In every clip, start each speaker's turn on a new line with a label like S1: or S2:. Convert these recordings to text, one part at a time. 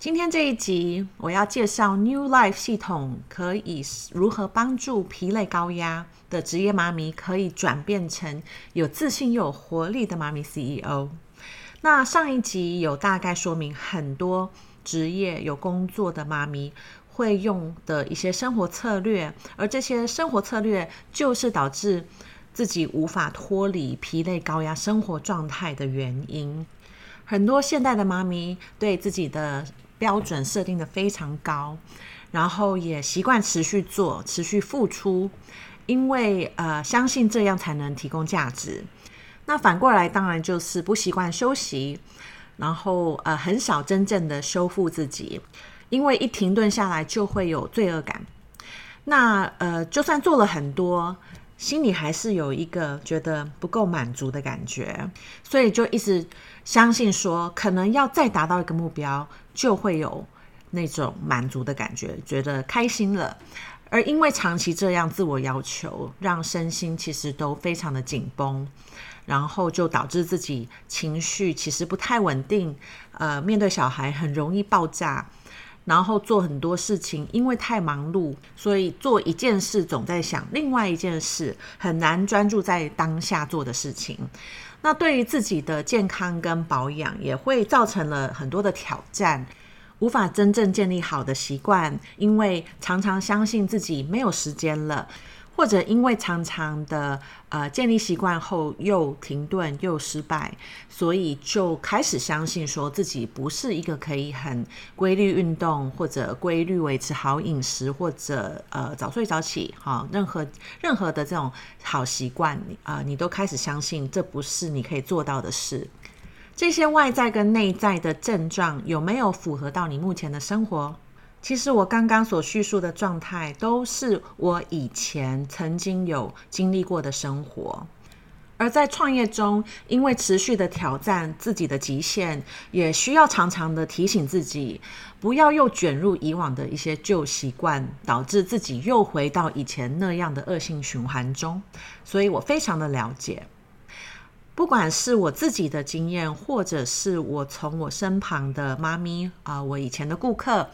S1: 今天这一集，我要介绍 New Life 系统可以如何帮助疲累高压的职业妈咪，可以转变成有自信又有活力的妈咪 CEO。那上一集有大概说明很多职业有工作的妈咪会用的一些生活策略，而这些生活策略就是导致自己无法脱离疲累高压生活状态的原因。很多现代的妈咪对自己的标准设定得非常高，然后也习惯持续做、持续付出，因为呃相信这样才能提供价值。那反过来当然就是不习惯休息，然后呃很少真正的修复自己，因为一停顿下来就会有罪恶感。那呃就算做了很多，心里还是有一个觉得不够满足的感觉，所以就一直相信说，可能要再达到一个目标，就会有那种满足的感觉，觉得开心了。而因为长期这样自我要求，让身心其实都非常的紧绷，然后就导致自己情绪其实不太稳定，呃，面对小孩很容易爆炸。然后做很多事情，因为太忙碌，所以做一件事总在想另外一件事，很难专注在当下做的事情。那对于自己的健康跟保养，也会造成了很多的挑战，无法真正建立好的习惯，因为常常相信自己没有时间了。或者因为常常的呃建立习惯后又停顿又失败，所以就开始相信说自己不是一个可以很规律运动或者规律维持好饮食或者呃早睡早起哈，任何任何的这种好习惯啊，你都开始相信这不是你可以做到的事。这些外在跟内在的症状有没有符合到你目前的生活？其实我刚刚所叙述的状态，都是我以前曾经有经历过的生活。而在创业中，因为持续的挑战自己的极限，也需要常常的提醒自己，不要又卷入以往的一些旧习惯，导致自己又回到以前那样的恶性循环中。所以我非常的了解，不管是我自己的经验，或者是我从我身旁的妈咪啊，我以前的顾客。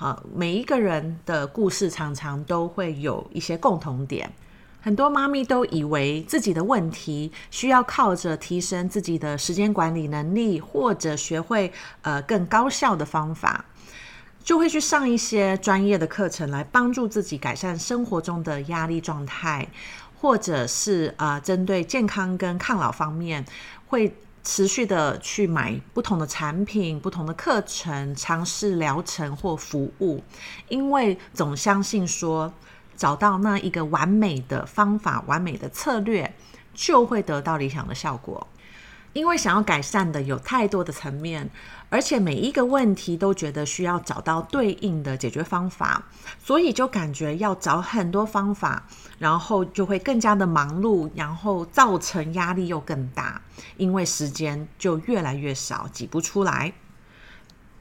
S1: 啊，每一个人的故事常常都会有一些共同点。很多妈咪都以为自己的问题需要靠着提升自己的时间管理能力，或者学会呃更高效的方法，就会去上一些专业的课程来帮助自己改善生活中的压力状态，或者是呃针对健康跟抗老方面会。持续的去买不同的产品、不同的课程，尝试疗程或服务，因为总相信说，找到那一个完美的方法、完美的策略，就会得到理想的效果。因为想要改善的有太多的层面，而且每一个问题都觉得需要找到对应的解决方法，所以就感觉要找很多方法，然后就会更加的忙碌，然后造成压力又更大，因为时间就越来越少，挤不出来。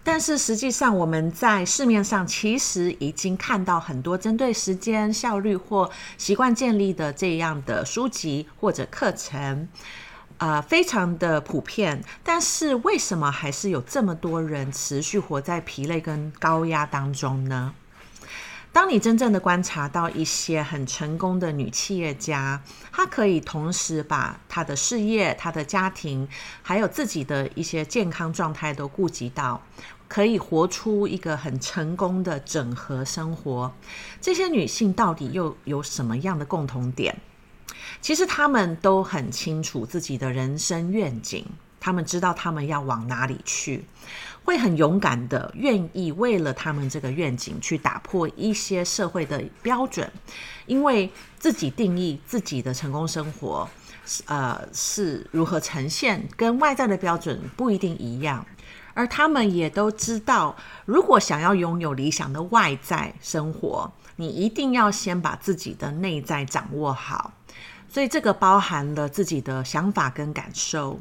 S1: 但是实际上，我们在市面上其实已经看到很多针对时间效率或习惯建立的这样的书籍或者课程。呃，非常的普遍，但是为什么还是有这么多人持续活在疲累跟高压当中呢？当你真正的观察到一些很成功的女企业家，她可以同时把她的事业、她的家庭，还有自己的一些健康状态都顾及到，可以活出一个很成功的整合生活。这些女性到底又有什么样的共同点？其实他们都很清楚自己的人生愿景，他们知道他们要往哪里去，会很勇敢的愿意为了他们这个愿景去打破一些社会的标准，因为自己定义自己的成功生活，呃，是如何呈现，跟外在的标准不一定一样。而他们也都知道，如果想要拥有理想的外在生活，你一定要先把自己的内在掌握好。所以这个包含了自己的想法跟感受，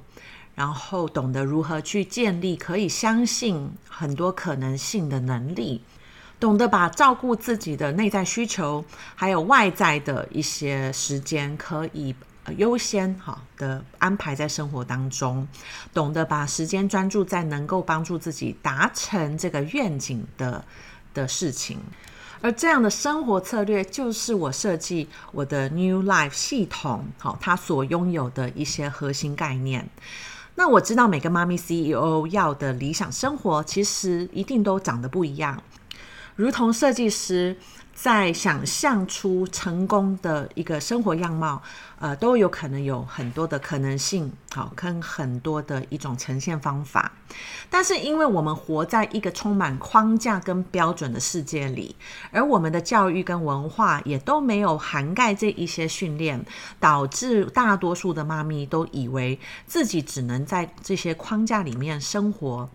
S1: 然后懂得如何去建立可以相信很多可能性的能力，懂得把照顾自己的内在需求，还有外在的一些时间可以优先好的安排在生活当中，懂得把时间专注在能够帮助自己达成这个愿景的的事情。而这样的生活策略，就是我设计我的 New Life 系统，好，它所拥有的一些核心概念。那我知道每个妈咪 CEO 要的理想生活，其实一定都长得不一样，如同设计师。在想象出成功的一个生活样貌，呃，都有可能有很多的可能性，好，跟很多的一种呈现方法。但是，因为我们活在一个充满框架跟标准的世界里，而我们的教育跟文化也都没有涵盖这一些训练，导致大多数的妈咪都以为自己只能在这些框架里面生活。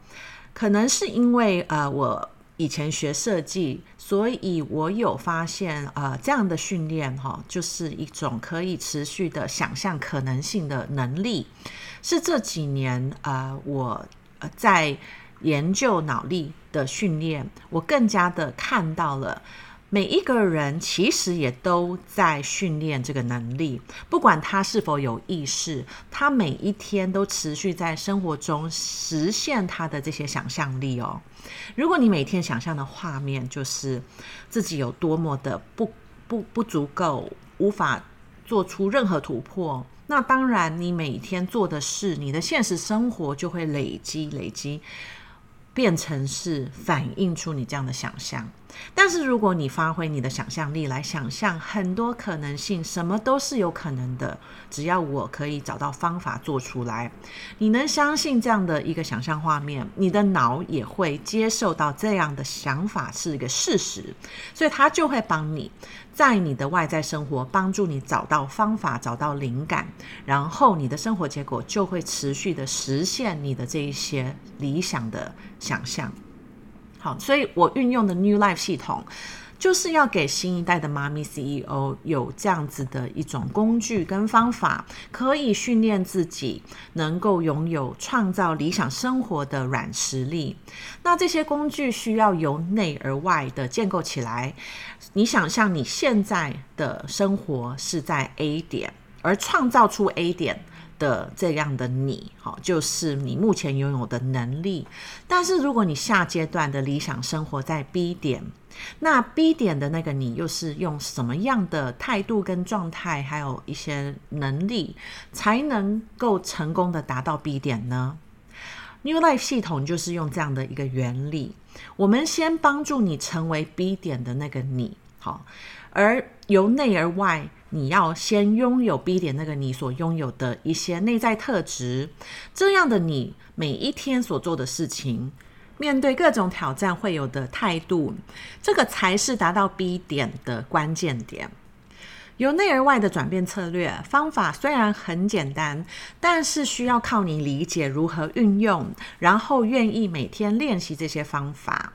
S1: 可能是因为，呃，我。以前学设计，所以我有发现，呃，这样的训练哈、就是一种可以持续的想象可能性的能力，是这几年呃，我在研究脑力的训练，我更加的看到了。每一个人其实也都在训练这个能力，不管他是否有意识，他每一天都持续在生活中实现他的这些想象力哦。如果你每天想象的画面就是自己有多么的不不不足够，无法做出任何突破，那当然你每天做的事，你的现实生活就会累积累积，变成是反映出你这样的想象。但是，如果你发挥你的想象力来想象很多可能性，什么都是有可能的。只要我可以找到方法做出来，你能相信这样的一个想象画面，你的脑也会接受到这样的想法是一个事实，所以它就会帮你在你的外在生活帮助你找到方法、找到灵感，然后你的生活结果就会持续的实现你的这一些理想的想象。好，所以我运用的 New Life 系统，就是要给新一代的妈咪 CEO 有这样子的一种工具跟方法，可以训练自己能够拥有创造理想生活的软实力。那这些工具需要由内而外的建构起来。你想象你现在的生活是在 A 点，而创造出 A 点。的这样的你，好，就是你目前拥有的能力。但是，如果你下阶段的理想生活在 B 点，那 B 点的那个你又是用什么样的态度跟状态，还有一些能力，才能够成功的达到 B 点呢？New Life 系统就是用这样的一个原理，我们先帮助你成为 B 点的那个你，好，而由内而外。你要先拥有 B 点那个你所拥有的一些内在特质，这样的你每一天所做的事情，面对各种挑战会有的态度，这个才是达到 B 点的关键点。由内而外的转变策略方法虽然很简单，但是需要靠你理解如何运用，然后愿意每天练习这些方法。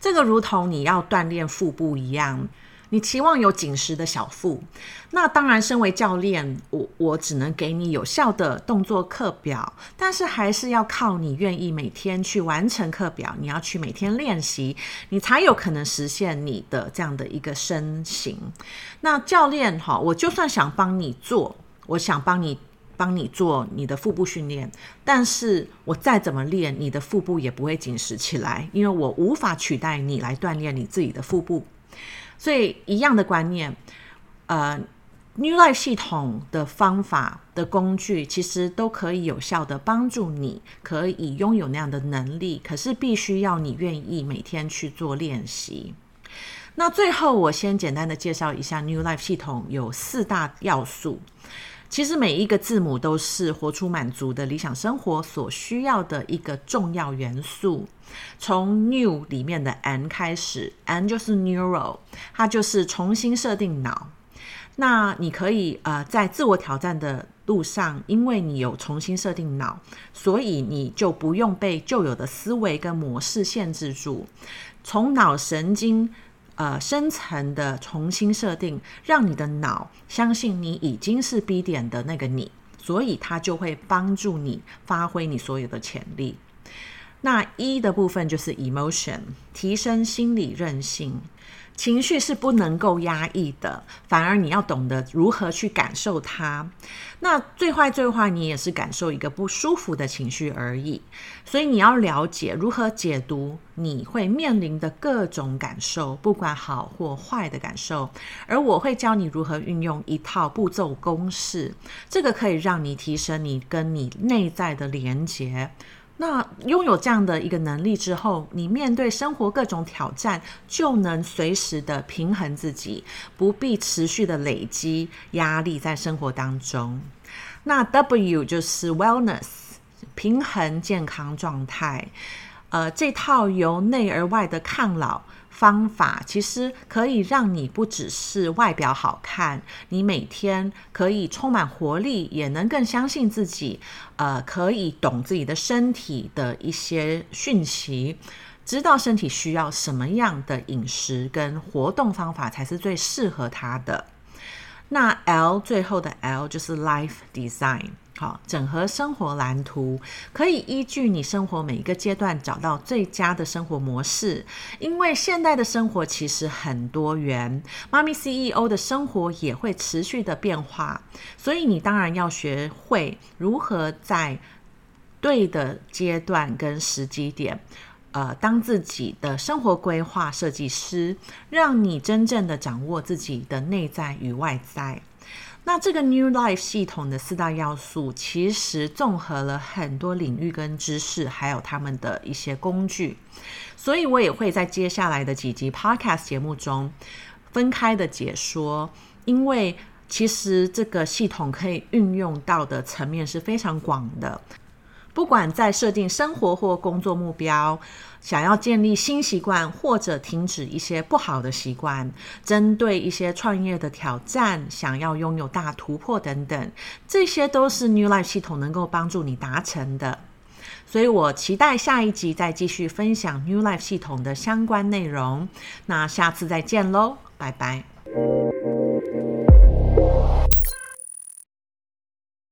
S1: 这个如同你要锻炼腹部一样。你期望有紧实的小腹，那当然，身为教练，我我只能给你有效的动作课表，但是还是要靠你愿意每天去完成课表，你要去每天练习，你才有可能实现你的这样的一个身形。那教练哈，我就算想帮你做，我想帮你帮你做你的腹部训练，但是我再怎么练，你的腹部也不会紧实起来，因为我无法取代你来锻炼你自己的腹部。所以，一样的观念，呃，New Life 系统的方法的工具，其实都可以有效的帮助你，可以拥有那样的能力。可是，必须要你愿意每天去做练习。那最后，我先简单的介绍一下 New Life 系统有四大要素。其实每一个字母都是活出满足的理想生活所需要的一个重要元素。从 New 里面的 N 开始，N 就是 Neural，它就是重新设定脑。那你可以呃在自我挑战的路上，因为你有重新设定脑，所以你就不用被旧有的思维跟模式限制住。从脑神经呃深层的重新设定，让你的脑相信你已经是 B 点的那个你，所以它就会帮助你发挥你所有的潜力。那一的部分就是 emotion，提升心理韧性。情绪是不能够压抑的，反而你要懂得如何去感受它。那最坏最坏，你也是感受一个不舒服的情绪而已。所以你要了解如何解读你会面临的各种感受，不管好或坏的感受。而我会教你如何运用一套步骤公式，这个可以让你提升你跟你内在的连结。那拥有这样的一个能力之后，你面对生活各种挑战，就能随时的平衡自己，不必持续的累积压力在生活当中。那 W 就是 Wellness，平衡健康状态。呃，这套由内而外的抗老方法，其实可以让你不只是外表好看，你每天可以充满活力，也能更相信自己。呃，可以懂自己的身体的一些讯息，知道身体需要什么样的饮食跟活动方法才是最适合他的。那 L 最后的 L 就是 Life Design。好，整合生活蓝图，可以依据你生活每一个阶段找到最佳的生活模式。因为现代的生活其实很多元，妈咪 CEO 的生活也会持续的变化，所以你当然要学会如何在对的阶段跟时机点，呃，当自己的生活规划设计师，让你真正的掌握自己的内在与外在。那这个 New Life 系统的四大要素，其实综合了很多领域跟知识，还有他们的一些工具，所以我也会在接下来的几集 Podcast 节目中分开的解说，因为其实这个系统可以运用到的层面是非常广的。不管在设定生活或工作目标，想要建立新习惯或者停止一些不好的习惯，针对一些创业的挑战，想要拥有大突破等等，这些都是 New Life 系统能够帮助你达成的。所以我期待下一集再继续分享 New Life 系统的相关内容。那下次再见喽，拜拜。